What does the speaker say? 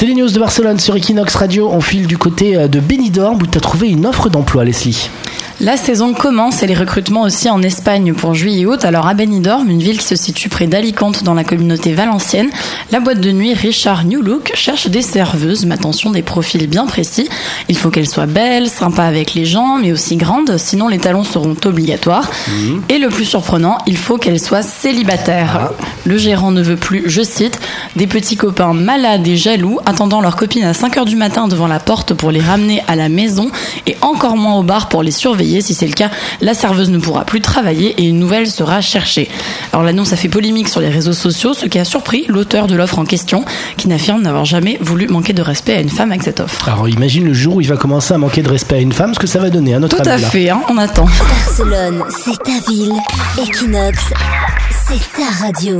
C'est les news de Barcelone sur Equinox Radio. On file du côté euh, de Benidorm où tu trouvé une offre d'emploi, Leslie. La saison commence et les recrutements aussi en Espagne pour juillet et août. Alors à Benidorm, une ville qui se situe près d'Alicante dans la communauté valencienne, la boîte de nuit Richard New Look cherche des serveuses, mais attention des profils bien précis. Il faut qu'elles soient belles, sympas avec les gens, mais aussi grandes, sinon les talons seront obligatoires. Mhm. Et le plus surprenant, il faut qu'elles soient célibataires. Ah. Le gérant ne veut plus, je cite, des petits copains malades et jaloux attendant leur copine à 5h du matin devant la porte pour les ramener à la maison et encore moins au bar pour les surveiller. Si c'est le cas, la serveuse ne pourra plus travailler et une nouvelle sera cherchée. Alors l'annonce a fait polémique sur les réseaux sociaux, ce qui a surpris l'auteur de l'offre en question, qui n'affirme n'avoir jamais voulu manquer de respect à une femme avec cette offre. Alors imagine le jour où il va commencer à manquer de respect à une femme, ce que ça va donner à notre Tout ami à là. fait, hein, on attend. Barcelone, c'est ta ville. Equinox, c'est ta radio.